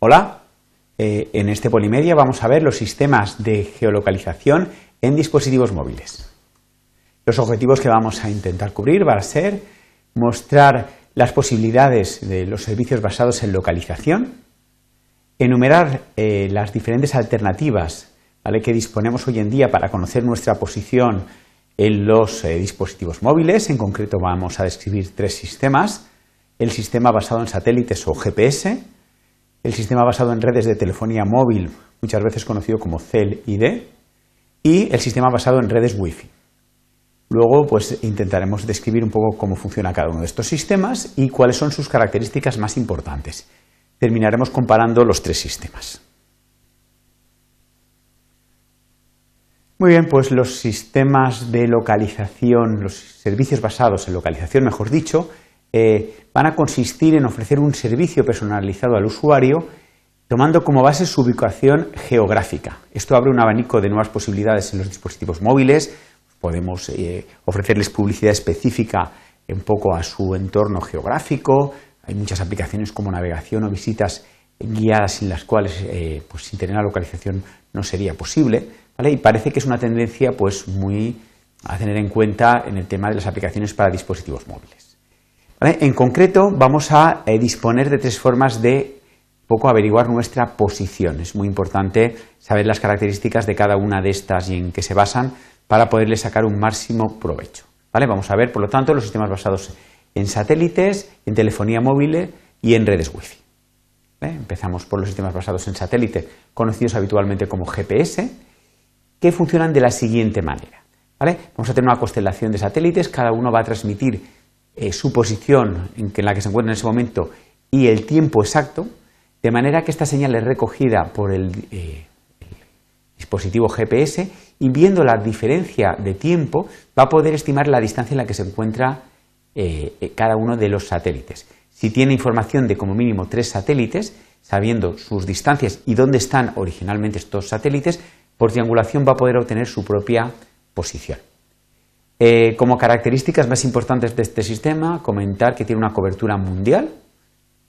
Hola, eh, en este Polimedia vamos a ver los sistemas de geolocalización en dispositivos móviles. Los objetivos que vamos a intentar cubrir van a ser mostrar las posibilidades de los servicios basados en localización, enumerar eh, las diferentes alternativas que disponemos hoy en día para conocer nuestra posición en los eh, dispositivos móviles. En concreto vamos a describir tres sistemas. El sistema basado en satélites o GPS, el sistema basado en redes de telefonía móvil, muchas veces conocido como CEL-ID, y el sistema basado en redes Wi-Fi. Luego, pues intentaremos describir un poco cómo funciona cada uno de estos sistemas y cuáles son sus características más importantes. Terminaremos comparando los tres sistemas. Muy bien, pues los sistemas de localización, los servicios basados en localización, mejor dicho, eh, van a consistir en ofrecer un servicio personalizado al usuario tomando como base su ubicación geográfica. Esto abre un abanico de nuevas posibilidades en los dispositivos móviles. Podemos eh, ofrecerles publicidad específica un poco a su entorno geográfico. Hay muchas aplicaciones como navegación o visitas guiadas en las cuales, eh, pues, sin tener la localización, no sería posible. Y parece que es una tendencia pues, muy a tener en cuenta en el tema de las aplicaciones para dispositivos móviles. En concreto, vamos a eh, disponer de tres formas de poco averiguar nuestra posición. Es muy importante saber las características de cada una de estas y en qué se basan para poderle sacar un máximo provecho. Vamos a ver, por lo tanto, los sistemas basados en satélites, en telefonía móvil y en redes Wi-Fi. Empezamos por los sistemas basados en satélite, conocidos habitualmente como GPS, que funcionan de la siguiente manera. Vamos a tener una constelación de satélites, cada uno va a transmitir eh, su posición en, la que se encuentra en ese momento y el tiempo exacto, de manera que esta señal es recogida por el, eh, dispositivo GPS y viendo la diferencia de tiempo va a poder estimar la distancia en la que se encuentra eh, cada uno de los satélites. Si tiene información de como mínimo tres satélites, sabiendo sus distancias y dónde están originalmente estos satélites, por triangulación va a poder obtener su propia posición. Eh, como características más importantes de este sistema, comentar que tiene una cobertura mundial.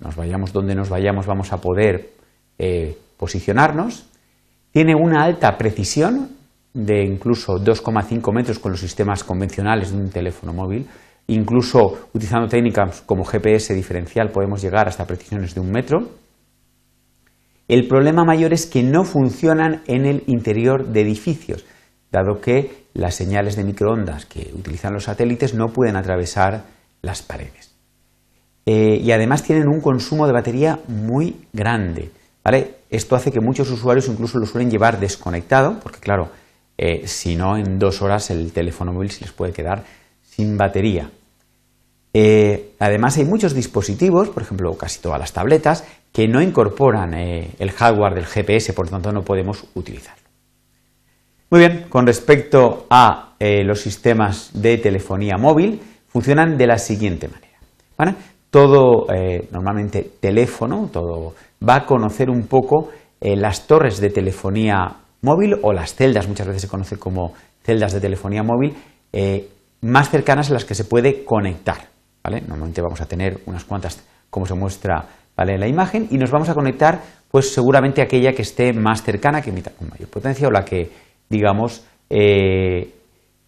Nos vayamos donde nos vayamos, vamos a poder eh, posicionarnos. Tiene una alta precisión de incluso 2,5 metros con los sistemas convencionales de un teléfono móvil. Incluso utilizando técnicas como GPS diferencial podemos llegar hasta precisiones de un metro. El problema mayor es que no funcionan en el interior de edificios dado que las señales de microondas que utilizan los satélites no pueden atravesar las paredes. Eh, y además tienen un consumo de batería muy grande. Esto hace que muchos usuarios incluso lo suelen llevar desconectado, porque claro, eh, si no, en dos horas el teléfono móvil se les puede quedar sin batería. Eh, además hay muchos dispositivos, por ejemplo casi todas las tabletas, que no incorporan el hardware del GPS, por lo tanto no podemos utilizar. Muy bien, con respecto a eh, los sistemas de telefonía móvil, funcionan de la siguiente manera. Todo, eh, normalmente teléfono, todo va a conocer un poco eh, las torres de telefonía móvil o las celdas, muchas veces se conoce como celdas de telefonía móvil, más cercanas a las que se puede conectar. Normalmente vamos a tener unas cuantas, como se muestra en la imagen, y nos vamos a conectar, pues seguramente aquella que esté más cercana, que emita con mayor potencia o la que digamos, eh,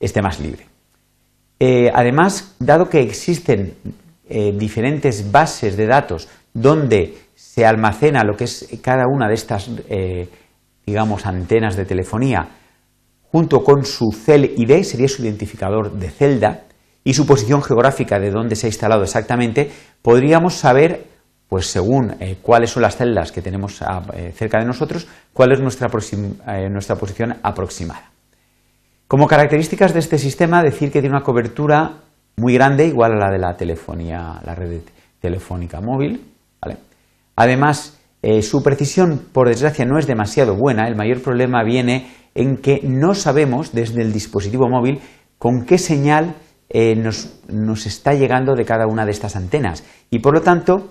esté más libre. Eh, además, dado que existen eh, diferentes bases de datos donde se almacena lo que es cada una de estas, digamos, antenas de telefonía, junto con su cel ID, sería su identificador de celda, y su posición geográfica de dónde se ha instalado exactamente, podríamos saber pues según eh, cuáles son las celdas que tenemos eh, cerca de nosotros, cuál es nuestra, eh, nuestra, posición aproximada. Como características de este sistema, decir que tiene una cobertura muy grande, igual a la de la telefonía, la red telefónica móvil. Además, su precisión, por desgracia, no es demasiado buena. El mayor problema viene en que no sabemos desde el dispositivo móvil con qué señal nos, nos está llegando de cada una de estas antenas. Y por lo tanto,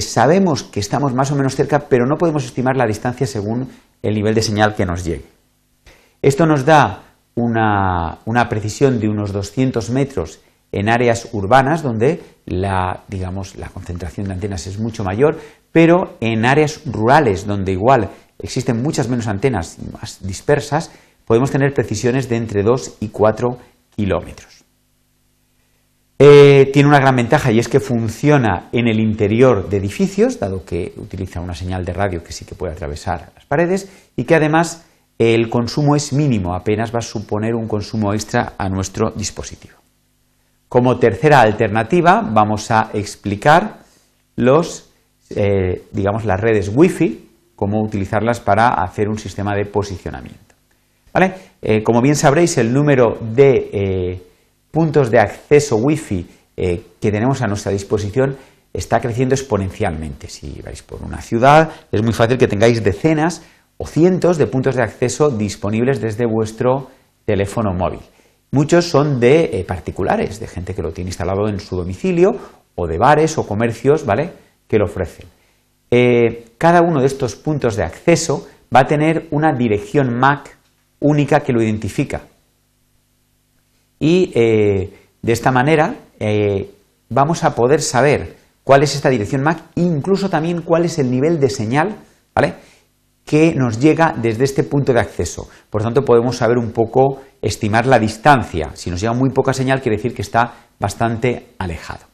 sabemos que estamos más o menos cerca, pero no podemos estimar la distancia según el nivel de señal que nos llegue. Esto nos da una, precisión de unos 200 metros en áreas urbanas donde la, digamos, la concentración de antenas es mucho mayor, pero en áreas rurales donde igual existen muchas menos antenas más dispersas, podemos tener precisiones de entre 2 y 4 kilómetros. Eh, tiene una gran ventaja y es que funciona en el interior de edificios, dado que utiliza una señal de radio que sí que puede atravesar las paredes y que además el consumo es mínimo, apenas va a suponer un consumo extra a nuestro dispositivo. Como tercera alternativa vamos a explicar los, eh, digamos, las redes Wi-Fi, cómo utilizarlas para hacer un sistema de posicionamiento. Eh, como bien sabréis, el número de puntos de acceso Wi-Fi que tenemos a nuestra disposición está creciendo exponencialmente. Si vais por una ciudad, es muy fácil que tengáis decenas o cientos de puntos de acceso disponibles desde vuestro teléfono móvil. Muchos son de eh, particulares, de gente que lo tiene instalado en su domicilio o de bares o comercios, ¿vale? Que lo ofrecen. Eh, cada uno de estos puntos de acceso va a tener una dirección MAC única que lo identifica. Y eh, de esta manera vamos a poder saber cuál es esta dirección MAC incluso también cuál es el nivel de señal, ¿vale? que nos llega desde este punto de acceso. Por lo tanto, podemos saber un poco, estimar la distancia. Si nos llega muy poca señal, quiere decir que está bastante alejado.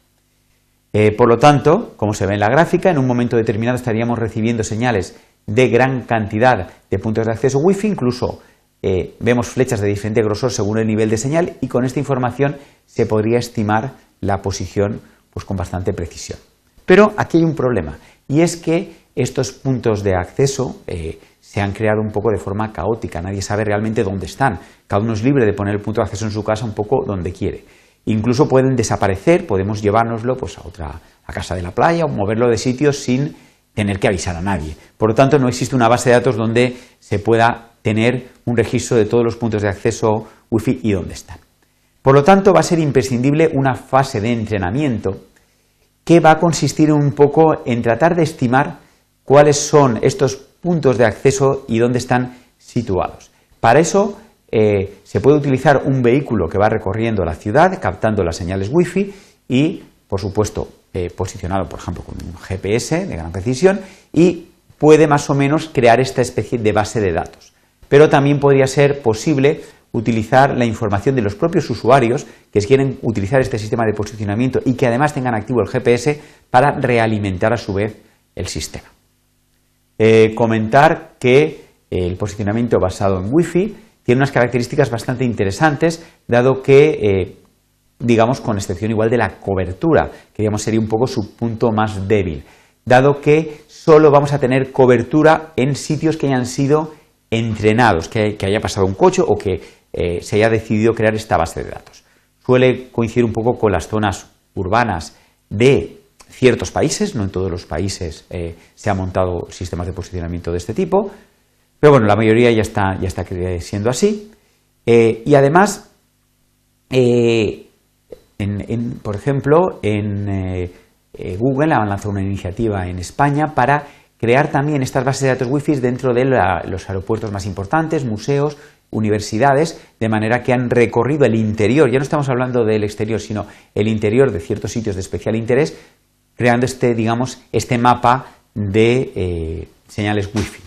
Eh, por lo tanto, como se ve en la gráfica, en un momento determinado estaríamos recibiendo señales de gran cantidad de puntos de acceso Wi-Fi, incluso eh, vemos flechas de diferente grosor según el nivel de señal y con esta información se podría estimar la posición pues, con bastante precisión. Pero aquí hay un problema y es que estos puntos de acceso eh, se han creado un poco de forma caótica, nadie sabe realmente dónde están, cada uno es libre de poner el punto de acceso en su casa un poco donde quiere. Incluso pueden desaparecer, podemos llevárnoslo pues, a otra a casa de la playa o moverlo de sitio sin tener que avisar a nadie. Por lo tanto, no existe una base de datos donde se pueda tener un registro de todos los puntos de acceso Wi-Fi y dónde están. Por lo tanto, va a ser imprescindible una fase de entrenamiento que va a consistir un poco en tratar de estimar cuáles son estos puntos de acceso y dónde están situados. Para eso eh, se puede utilizar un vehículo que va recorriendo la ciudad captando las señales Wi-Fi y, por supuesto, eh, posicionado, por ejemplo, con un GPS de gran precisión y puede más o menos crear esta especie de base de datos. Pero también podría ser posible utilizar la información de los propios usuarios que quieren utilizar este sistema de posicionamiento y que además tengan activo el GPS para realimentar a su vez el sistema. Eh, comentar que el posicionamiento basado en Wi-Fi tiene unas características bastante interesantes, dado que, eh, digamos, con excepción igual de la cobertura, que digamos sería un poco su punto más débil, dado que solo vamos a tener cobertura en sitios que hayan sido entrenados, que, haya pasado un coche o que eh, se haya decidido crear esta base de datos. Suele coincidir un poco con las zonas urbanas de ciertos países, no en todos los países eh, se han montado sistemas de posicionamiento de este tipo, pero bueno, la mayoría ya está, ya está siendo así. Eh, y además, por ejemplo, en Google han lanzado una iniciativa en España para crear también estas bases de datos Wi-Fi dentro de los aeropuertos más importantes, museos, universidades, de manera que han recorrido el interior, ya no estamos hablando del exterior, sino el interior de ciertos sitios de especial interés, creando este, digamos, este mapa de eh, señales Wi-Fi.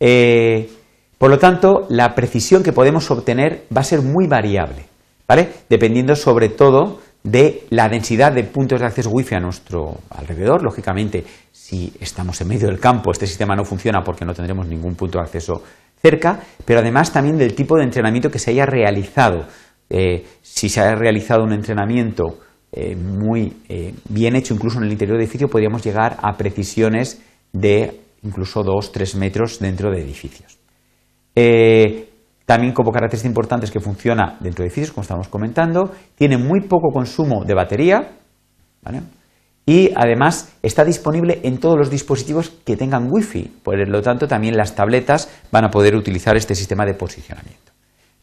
Eh, por lo tanto, la precisión que podemos obtener va a ser muy variable, ¿vale? Dependiendo sobre todo de la densidad de puntos de acceso Wi-Fi a nuestro alrededor. Lógicamente, si estamos en medio del campo, este sistema no funciona porque no tendremos ningún punto de acceso cerca, pero además también del tipo de entrenamiento que se haya realizado. Eh, si se ha realizado un entrenamiento eh, muy eh, bien hecho, incluso en el interior del edificio, podríamos llegar a precisiones de incluso 2-3 metros dentro de edificios. También como característica importante es que funciona dentro de edificios, como estamos comentando, tiene muy poco consumo de batería y además está disponible en todos los dispositivos que tengan Wi-Fi, por lo tanto también las tabletas van a poder utilizar este sistema de posicionamiento.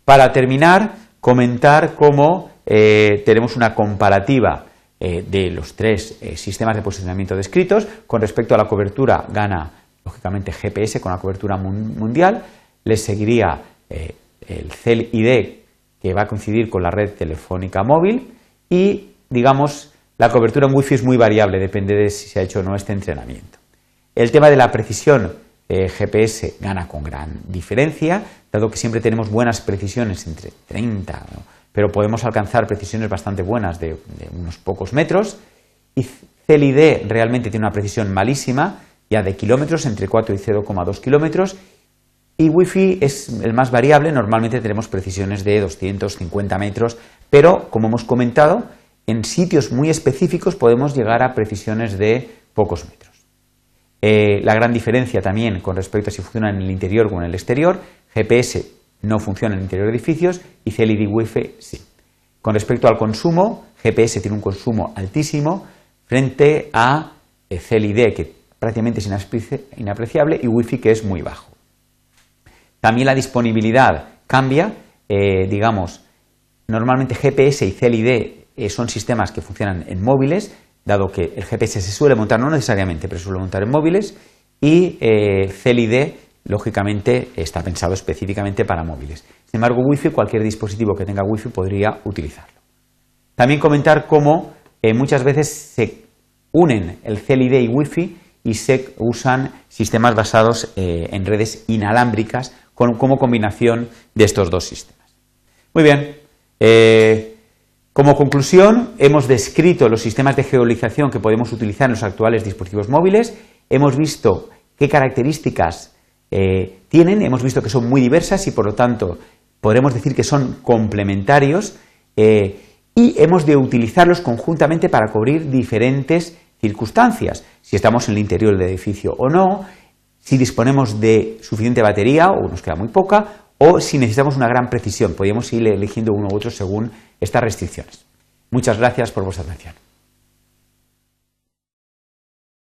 Para terminar, comentar cómo eh, tenemos una comparativa eh, de los tres eh, sistemas de posicionamiento descritos. Con respecto a la cobertura, gana lógicamente GPS con la cobertura mundial. Le seguiría el CEL-ID, que va a coincidir con la red telefónica móvil. Y, digamos, la cobertura en Wi-Fi es muy variable, depende de si se ha hecho o no este entrenamiento. El tema de la precisión eh, GPS gana con gran diferencia, dado que siempre tenemos buenas precisiones entre 30, pero podemos alcanzar precisiones bastante buenas de, unos pocos metros. Y CLID realmente tiene una precisión malísima, ya de kilómetros, entre 4 y 0,2 kilómetros. Y Wi-Fi es el más variable, normalmente tenemos precisiones de 250 metros, pero como hemos comentado, en sitios muy específicos podemos llegar a precisiones de pocos metros. Eh, la gran diferencia también con respecto a si funciona en el interior o en el exterior, GPS no funciona en el interior de edificios y CLID Wi-Fi sí. Con respecto al consumo, GPS tiene un consumo altísimo frente a eh, CLID que prácticamente es inapreciable y Wi-Fi que es muy bajo. También la disponibilidad cambia, eh, digamos, normalmente GPS y CLID son sistemas que funcionan en móviles, dado que el GPS se suele montar, no necesariamente, pero se suele montar en móviles, y eh, CLID, lógicamente, está pensado específicamente para móviles. Sin embargo, Wi-Fi, cualquier dispositivo que tenga Wi-Fi podría utilizarlo. También comentar cómo eh, muchas veces se unen el CLID y Wi-Fi y se usan sistemas basados eh, en redes inalámbricas como combinación de estos dos sistemas. Muy bien. Como conclusión, hemos descrito los sistemas de geolocalización que podemos utilizar en los actuales dispositivos móviles, hemos visto qué características eh, tienen, hemos visto que son muy diversas y por lo tanto podremos decir que son complementarios eh, y hemos de utilizarlos conjuntamente para cubrir diferentes circunstancias, si estamos en el interior del edificio o no, si disponemos de suficiente batería o nos queda muy poca, o si necesitamos una gran precisión. Podríamos ir eligiendo uno u otro según estas restricciones. Muchas gracias por vuestra atención.